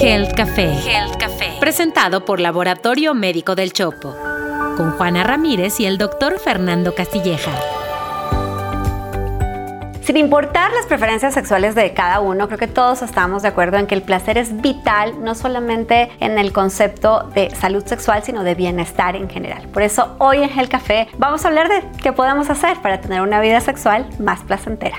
Health Café. Health Café. Presentado por Laboratorio Médico del Chopo. Con Juana Ramírez y el doctor Fernando Castilleja. Sin importar las preferencias sexuales de cada uno, creo que todos estamos de acuerdo en que el placer es vital, no solamente en el concepto de salud sexual, sino de bienestar en general. Por eso hoy en el café vamos a hablar de qué podemos hacer para tener una vida sexual más placentera.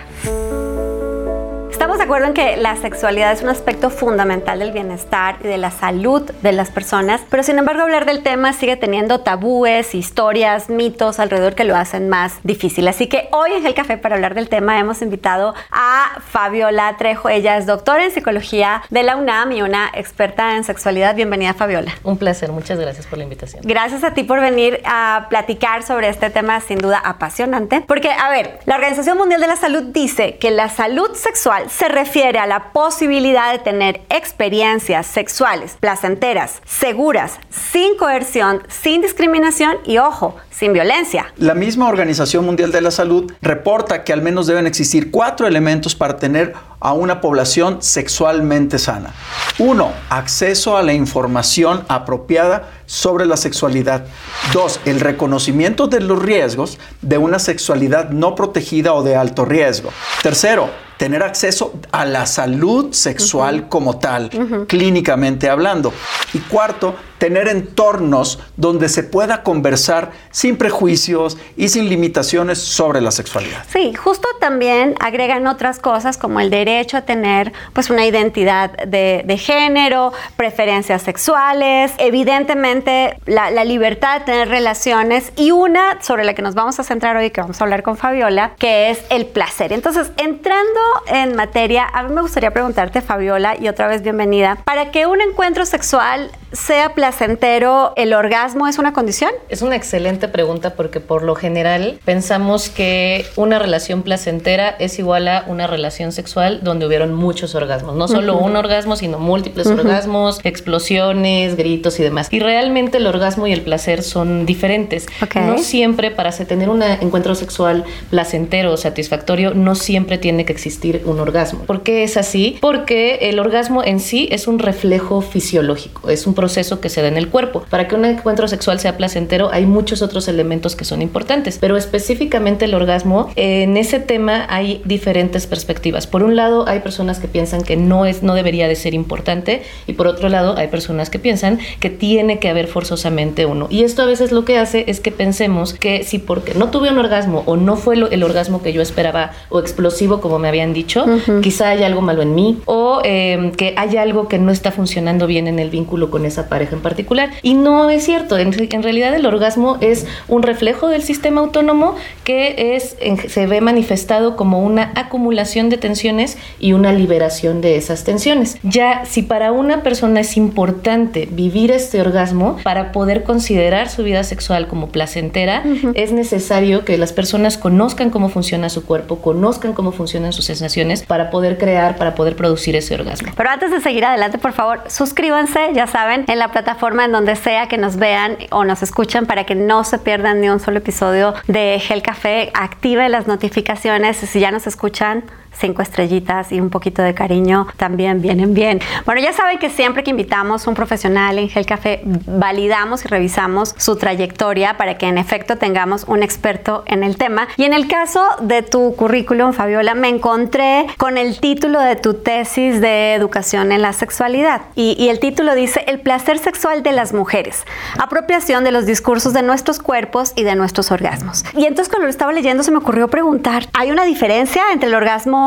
Estamos de acuerdo en que la sexualidad es un aspecto fundamental del bienestar y de la salud de las personas, pero sin embargo hablar del tema sigue teniendo tabúes, historias, mitos alrededor que lo hacen más difícil. Así que hoy en el café para hablar del tema hemos invitado a Fabiola Trejo. Ella es doctora en psicología de la UNAM y una experta en sexualidad. Bienvenida Fabiola. Un placer, muchas gracias por la invitación. Gracias a ti por venir a platicar sobre este tema sin duda apasionante, porque a ver, la Organización Mundial de la Salud dice que la salud sexual se refiere a la posibilidad de tener experiencias sexuales placenteras, seguras, sin coerción, sin discriminación y, ojo, sin violencia. La misma Organización Mundial de la Salud reporta que al menos deben existir cuatro elementos para tener a una población sexualmente sana. Uno, acceso a la información apropiada sobre la sexualidad. Dos, el reconocimiento de los riesgos de una sexualidad no protegida o de alto riesgo. Tercero, tener acceso a la salud sexual como tal, clínicamente hablando. Y cuarto, tener entornos donde se pueda conversar sin prejuicios y sin limitaciones sobre la sexualidad. Sí, justo también agregan otras cosas como el derecho a tener pues una identidad de, género, preferencias sexuales, evidentemente la, la, libertad de tener relaciones y una sobre la que nos vamos a centrar hoy, que vamos a hablar con Fabiola, que es el placer. Entonces, entrando en materia, a mí me gustaría preguntarte, Fabiola, y otra vez bienvenida, para que un encuentro sexual sea placentero, ¿el orgasmo es una condición? Es una excelente pregunta porque por lo general pensamos que una relación placentera es igual a una relación sexual donde hubieron muchos orgasmos. No solo un orgasmo, sino múltiples orgasmos, explosiones, gritos y demás. Y realmente el orgasmo y el placer son diferentes. No siempre para tener un encuentro sexual placentero o satisfactorio, no siempre tiene que existir un orgasmo. ¿Por qué es así? Porque el orgasmo en sí es un reflejo fisiológico, es un proceso que se da en el cuerpo. Para que un encuentro sexual sea placentero hay muchos otros elementos que son importantes, pero específicamente el orgasmo, en ese tema hay diferentes perspectivas. Por un lado, hay personas que piensan que no es no debería de ser importante y por otro lado, hay personas que piensan que tiene que haber forzosamente uno. Y esto a veces lo que hace es que pensemos que si porque no tuve un orgasmo o no fue el orgasmo que yo esperaba o explosivo como me habían dicho, quizá hay algo malo en mí o eh, que hay algo que no está funcionando bien en el vínculo con esa pareja en particular. Y no es cierto, en, realidad el orgasmo es un reflejo del sistema autónomo que es, se ve manifestado como una acumulación de tensiones y una liberación de esas tensiones. Ya si para una persona es importante vivir este orgasmo para poder considerar su vida sexual como placentera, es necesario que las personas conozcan cómo funciona su cuerpo, conozcan cómo funcionan sus sensaciones para poder crear, para poder producir ese orgasmo. Pero antes de seguir adelante, por favor, suscríbanse, ya saben, en la plataforma en donde sea que nos vean o nos escuchen para que no se pierdan ni un solo episodio de Gel Café. Active las notificaciones si ya nos escuchan cinco estrellitas y un poquito de cariño también vienen bien. Bueno, ya saben que siempre que invitamos a un profesional en Gel Café, validamos y revisamos su trayectoria para que en efecto tengamos un experto en el tema. Y en el caso de tu currículum, Fabiola, me encontré con el título de tu tesis de educación en la sexualidad. Y, y el título dice El placer sexual de las mujeres, apropiación de los discursos de nuestros cuerpos y de nuestros orgasmos. Y entonces cuando lo estaba leyendo se me ocurrió preguntar, ¿hay una diferencia entre el orgasmo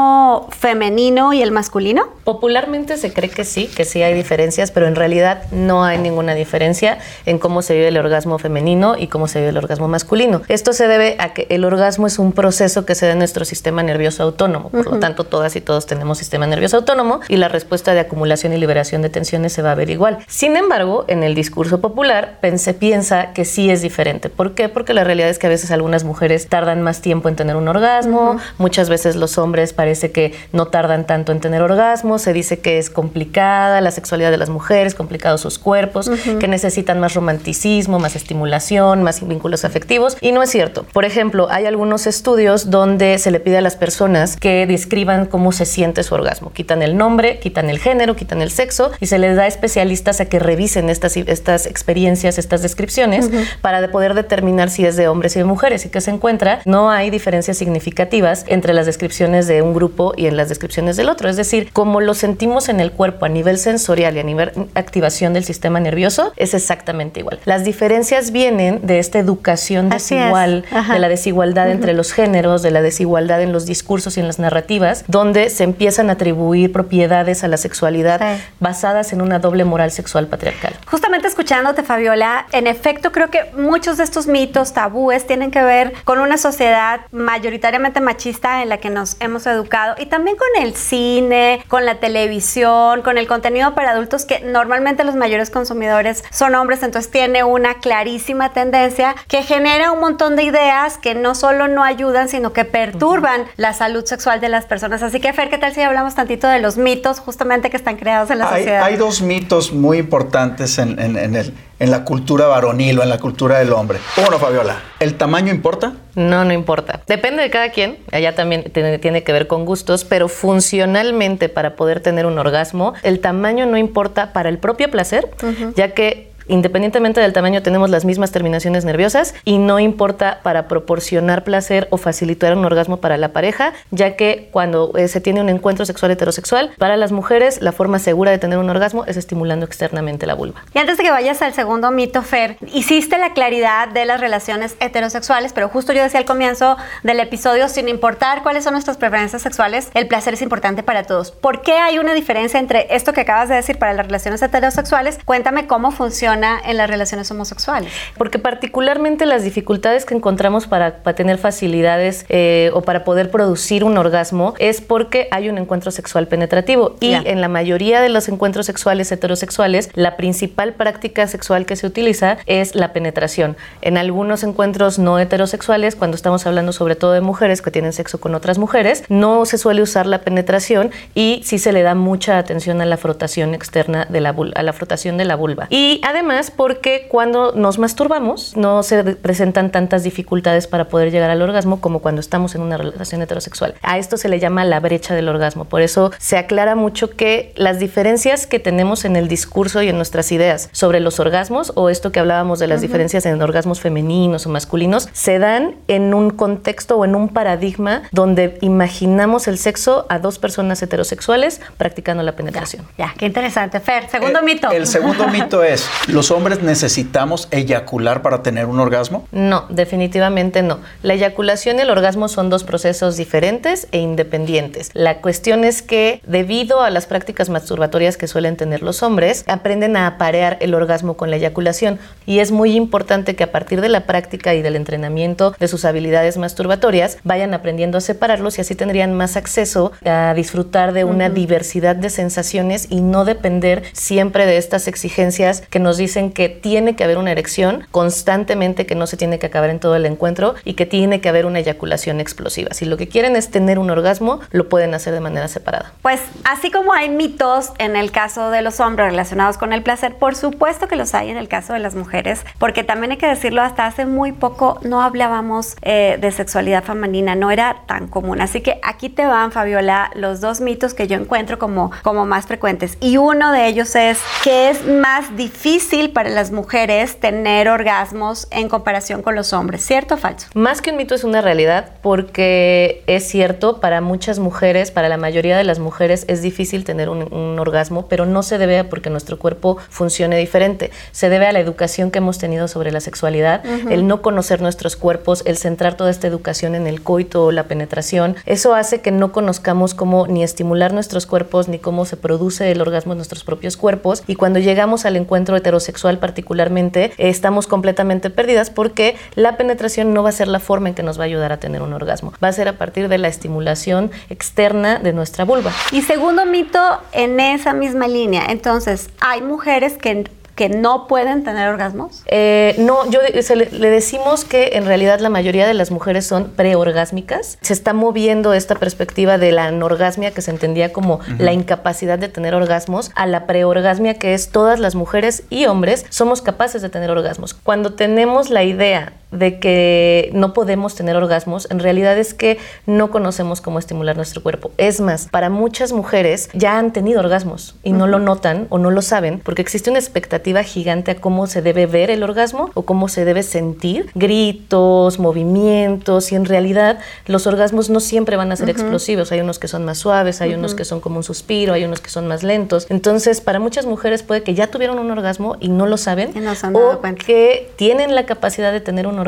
femenino y el masculino? Popularmente se cree que sí, que sí hay diferencias, pero en realidad no hay ninguna diferencia en cómo se vive el orgasmo femenino y cómo se vive el orgasmo masculino. Esto se debe a que el orgasmo es un proceso que se da en nuestro sistema nervioso autónomo, por lo tanto todas y todos tenemos sistema nervioso autónomo y la respuesta de acumulación y liberación de tensiones se va a ver igual. Sin embargo, en el discurso popular se piensa que sí es diferente. ¿Por qué? Porque la realidad es que a veces algunas mujeres tardan más tiempo en tener un orgasmo, muchas veces los hombres para parece que no tardan tanto en tener orgasmos, se dice que es complicada la sexualidad de las mujeres, complicados sus cuerpos, que necesitan más romanticismo, más estimulación, más vínculos afectivos y no es cierto. Por ejemplo, hay algunos estudios donde se le pide a las personas que describan cómo se siente su orgasmo. Quitan el nombre, quitan el género, quitan el sexo y se les da especialistas a que revisen estas, estas experiencias, estas descripciones para poder determinar si es de hombres y de mujeres y que se encuentra no hay diferencias significativas entre las descripciones de un grupo y en las descripciones del otro. Es decir, como lo sentimos en el cuerpo a nivel sensorial y a nivel activación del sistema nervioso, es exactamente igual. Las diferencias vienen de esta educación desigual, de la desigualdad entre los géneros, de la desigualdad en los discursos y en las narrativas, donde se empiezan a atribuir propiedades a la sexualidad basadas en una doble moral sexual patriarcal. Justamente escuchándote, Fabiola, en efecto creo que muchos de estos mitos, tabúes, tienen que ver con una sociedad mayoritariamente machista en la que nos hemos educado y también con el cine, con la televisión, con el contenido para adultos que normalmente los mayores consumidores son hombres, entonces tiene una clarísima tendencia que genera un montón de ideas que no solo no ayudan, sino que perturban la salud sexual de las personas. Así que, Fer, ¿qué tal si hablamos tantito de los mitos justamente que están creados en la sociedad? Hay dos mitos muy importantes en, el, en la cultura varonil o en la cultura del hombre. Uno, Fabiola, ¿el tamaño importa? No, no importa. Depende de cada quien. Allá también tiene, tiene, que ver con gustos, pero funcionalmente para poder tener un orgasmo, el tamaño no importa para el propio placer, ya que independientemente del tamaño, tenemos las mismas terminaciones nerviosas y no importa para proporcionar placer o facilitar un orgasmo para la pareja, ya que cuando eh, se tiene un encuentro sexual heterosexual, para las mujeres la forma segura de tener un orgasmo es estimulando externamente la vulva. Y antes de que vayas al segundo mito, Fer, hiciste la claridad de las relaciones heterosexuales, pero justo yo decía al comienzo del episodio, sin importar cuáles son nuestras preferencias sexuales, el placer es importante para todos. ¿Por qué hay una diferencia entre esto que acabas de decir para las relaciones heterosexuales? Cuéntame cómo funciona en las relaciones homosexuales? Porque particularmente las dificultades que encontramos para, tener facilidades eh, o para poder producir un orgasmo es porque hay un encuentro sexual penetrativo y en la mayoría de los encuentros sexuales heterosexuales la principal práctica sexual que se utiliza es la penetración. En algunos encuentros no heterosexuales, cuando estamos hablando sobre todo de mujeres que tienen sexo con otras mujeres, no se suele usar la penetración y sí se le da mucha atención a la frotación externa de la a la frotación de la vulva. Y además más porque cuando nos masturbamos no se presentan tantas dificultades para poder llegar al orgasmo como cuando estamos en una relación heterosexual. A esto se le llama la brecha del orgasmo. Por eso se aclara mucho que las diferencias que tenemos en el discurso y en nuestras ideas sobre los orgasmos o esto que hablábamos de las diferencias en orgasmos femeninos o masculinos se dan en un contexto o en un paradigma donde imaginamos el sexo a dos personas heterosexuales practicando la penetración. Ya, qué interesante. Fer, segundo eh, mito. El segundo mito es ¿Los hombres necesitamos eyacular para tener un orgasmo? No, definitivamente no. La eyaculación y el orgasmo son dos procesos diferentes e independientes. La cuestión es que debido a las prácticas masturbatorias que suelen tener los hombres, aprenden a aparear el orgasmo con la eyaculación y es muy importante que a partir de la práctica y del entrenamiento de sus habilidades masturbatorias vayan aprendiendo a separarlos y así tendrían más acceso a disfrutar de una diversidad de sensaciones y no depender siempre de estas exigencias que nos dicen que tiene que haber una erección constantemente, que no se tiene que acabar en todo el encuentro y que tiene que haber una eyaculación explosiva. Si lo que quieren es tener un orgasmo, lo pueden hacer de manera separada. Pues así como hay mitos en el caso de los hombres relacionados con el placer, por supuesto que los hay en el caso de las mujeres, porque también hay que decirlo, hasta hace muy poco no hablábamos eh, de sexualidad femenina, no era tan común. Así que aquí te van, Fabiola, los dos mitos que yo encuentro como, como más frecuentes. Y uno de ellos es que es más difícil para las mujeres tener orgasmos en comparación con los hombres, ¿cierto o falso? Más que un mito es una realidad porque es cierto, para muchas mujeres, para la mayoría de las mujeres es difícil tener un, orgasmo, pero no se debe a porque nuestro cuerpo funcione diferente, se debe a la educación que hemos tenido sobre la sexualidad, el no conocer nuestros cuerpos, el centrar toda esta educación en el coito o la penetración, eso hace que no conozcamos cómo ni estimular nuestros cuerpos ni cómo se produce el orgasmo en nuestros propios cuerpos. Y cuando llegamos al encuentro heterosexual sexual particularmente, estamos completamente perdidas porque la penetración no va a ser la forma en que nos va a ayudar a tener un orgasmo. Va a ser a partir de la estimulación externa de nuestra vulva. Y segundo mito en esa misma línea, entonces hay mujeres que que no pueden tener orgasmos? Eh, no, yo le, decimos que en realidad la mayoría de las mujeres son preorgásmicas. Se está moviendo esta perspectiva de la anorgasmia que se entendía como la incapacidad de tener orgasmos a la preorgasmia que es todas las mujeres y hombres somos capaces de tener orgasmos. Cuando tenemos la idea de que no podemos tener orgasmos, en realidad es que no conocemos cómo estimular nuestro cuerpo. Es más, para muchas mujeres ya han tenido orgasmos y no lo notan o no lo saben porque existe una expectativa gigante a cómo se debe ver el orgasmo o cómo se debe sentir, gritos, movimientos y en realidad los orgasmos no siempre van a ser explosivos, hay unos que son más suaves, hay unos que son como un suspiro, hay unos que son más lentos. Entonces, para muchas mujeres puede que ya tuvieron un orgasmo y no lo saben o que tienen la capacidad de tener un orgasmo,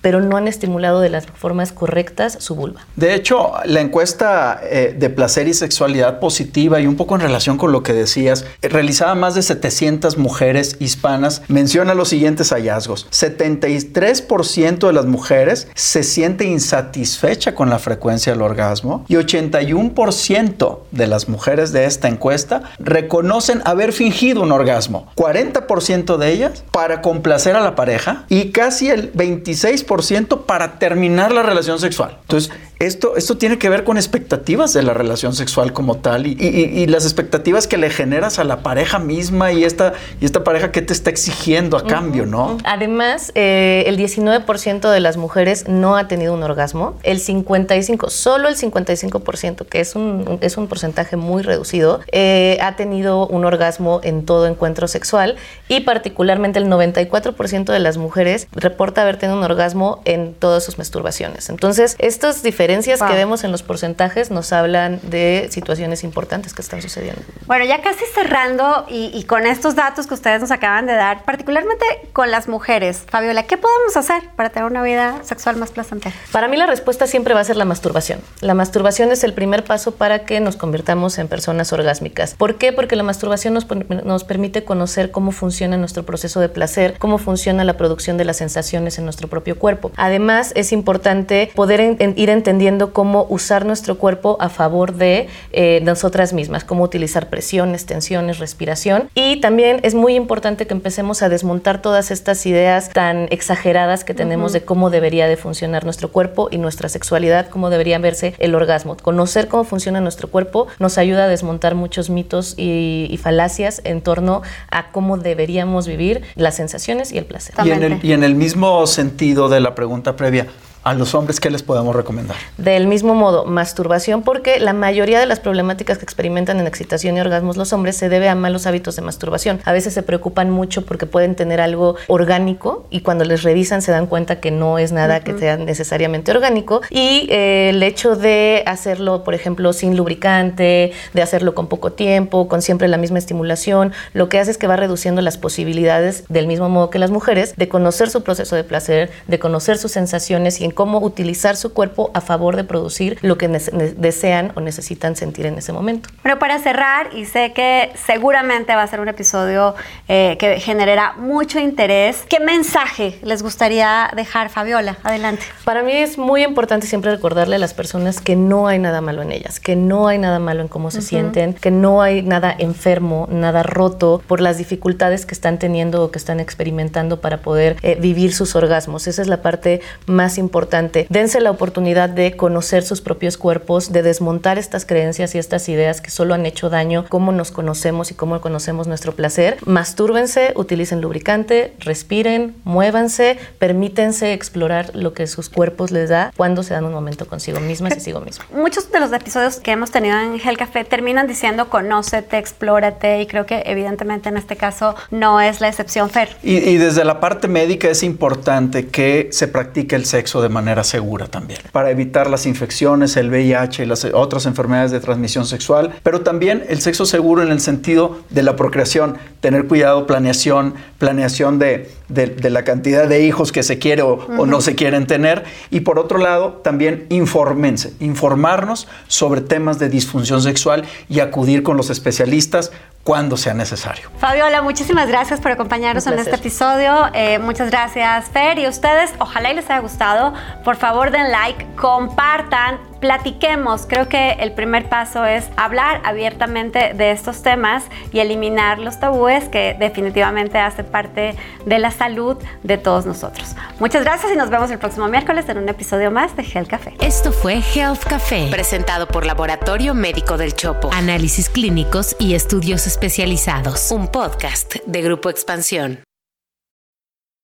pero no han estimulado de las formas correctas su vulva. De hecho, la encuesta eh, de placer y sexualidad positiva y un poco en relación con lo que decías, eh, realizada más de 700 mujeres hispanas, menciona los siguientes hallazgos. 73% de las mujeres se siente insatisfecha con la frecuencia del orgasmo y 81% de las mujeres de esta encuesta reconocen haber fingido un orgasmo. 40% de ellas para complacer a la pareja y casi el 26% para terminar la relación sexual. Entonces, esto, esto tiene que ver con expectativas de la relación sexual como tal y, las expectativas que le generas a la pareja misma y esta, y esta pareja que te está exigiendo a cambio, ¿no? Además, eh, el 19% de las mujeres no ha tenido un orgasmo, el 55%, solo el 55%, que es un, es un porcentaje muy reducido, eh, ha tenido un orgasmo en todo encuentro sexual y particularmente el 94% de las mujeres reporta haber tenido un orgasmo en todas sus masturbaciones. Entonces, estos diferentes diferencias que vemos en los porcentajes nos hablan de situaciones importantes que están sucediendo. Bueno, ya casi cerrando y, con estos datos que ustedes nos acaban de dar, particularmente con las mujeres, Fabiola, ¿qué podemos hacer para tener una vida sexual más placentera? Para mí la respuesta siempre va a ser la masturbación. La masturbación es el primer paso para que nos convirtamos en personas orgásmicas. ¿Por qué? Porque la masturbación nos, nos permite conocer cómo funciona nuestro proceso de placer, cómo funciona la producción de las sensaciones en nuestro propio cuerpo. Además, es importante poder ir entendiendo cómo usar nuestro cuerpo a favor de eh, nosotras mismas, cómo utilizar presiones, tensiones, respiración. Y también es muy importante que empecemos a desmontar todas estas ideas tan exageradas que tenemos de cómo debería de funcionar nuestro cuerpo y nuestra sexualidad, cómo debería verse el orgasmo. Conocer cómo funciona nuestro cuerpo nos ayuda a desmontar muchos mitos y, falacias en torno a cómo deberíamos vivir las sensaciones y el placer. y en el mismo sentido de la pregunta previa, a los hombres, ¿qué les podemos recomendar? Del mismo modo, masturbación, porque la mayoría de las problemáticas que experimentan en excitación y orgasmos los hombres se debe a malos hábitos de masturbación. A veces se preocupan mucho porque pueden tener algo orgánico y cuando les revisan se dan cuenta que no es nada que sea necesariamente orgánico. Y eh, el hecho de hacerlo, por ejemplo, sin lubricante, de hacerlo con poco tiempo, con siempre la misma estimulación, lo que hace es que va reduciendo las posibilidades, del mismo modo que las mujeres, de conocer su proceso de placer, de conocer sus sensaciones y en cómo utilizar su cuerpo a favor de producir lo que desean o necesitan sentir en ese momento. Pero para cerrar, y sé que seguramente va a ser un episodio eh, que generará mucho interés, ¿qué mensaje les gustaría dejar, Fabiola? Adelante. Para mí es muy importante siempre recordarle a las personas que no hay nada malo en ellas, que no hay nada malo en cómo se sienten, que no hay nada enfermo, nada roto por las dificultades que están teniendo o que están experimentando para poder eh, vivir sus orgasmos. Esa es la parte más importante Dense la oportunidad de conocer sus propios cuerpos, de desmontar estas creencias y estas ideas que solo han hecho daño, cómo nos conocemos y cómo conocemos nuestro placer. Mastúrbense, utilicen lubricante, respiren, muévanse, permítense explorar lo que sus cuerpos les da cuando se dan un momento consigo mismas y consigo mismo. Muchos de los episodios que hemos tenido en Hell Café terminan diciendo conócete, explórate y creo que evidentemente en este caso no es la excepción, Fer. Y, y desde la parte médica es importante que se practique el sexo de manera segura también, para evitar las infecciones, el VIH y las otras enfermedades de transmisión sexual, pero también el sexo seguro en el sentido de la procreación, tener cuidado, planeación, planeación de, de, la cantidad de hijos que se quiere o, no se quieren tener, y por otro lado también infórmense, informarnos sobre temas de disfunción sexual y acudir con los especialistas cuando sea necesario. Fabiola, muchísimas gracias por acompañarnos en este episodio. Eh, muchas gracias, Fer. Y ustedes, ojalá y les haya gustado. Por favor, den like, compartan platiquemos. Creo que el primer paso es hablar abiertamente de estos temas y eliminar los tabúes que definitivamente hace parte de la salud de todos nosotros. Muchas gracias y nos vemos el próximo miércoles en un episodio más de Health Café. Esto fue Health Café, presentado por Laboratorio Médico del Chopo. Análisis clínicos y estudios especializados. Un podcast de Grupo Expansión.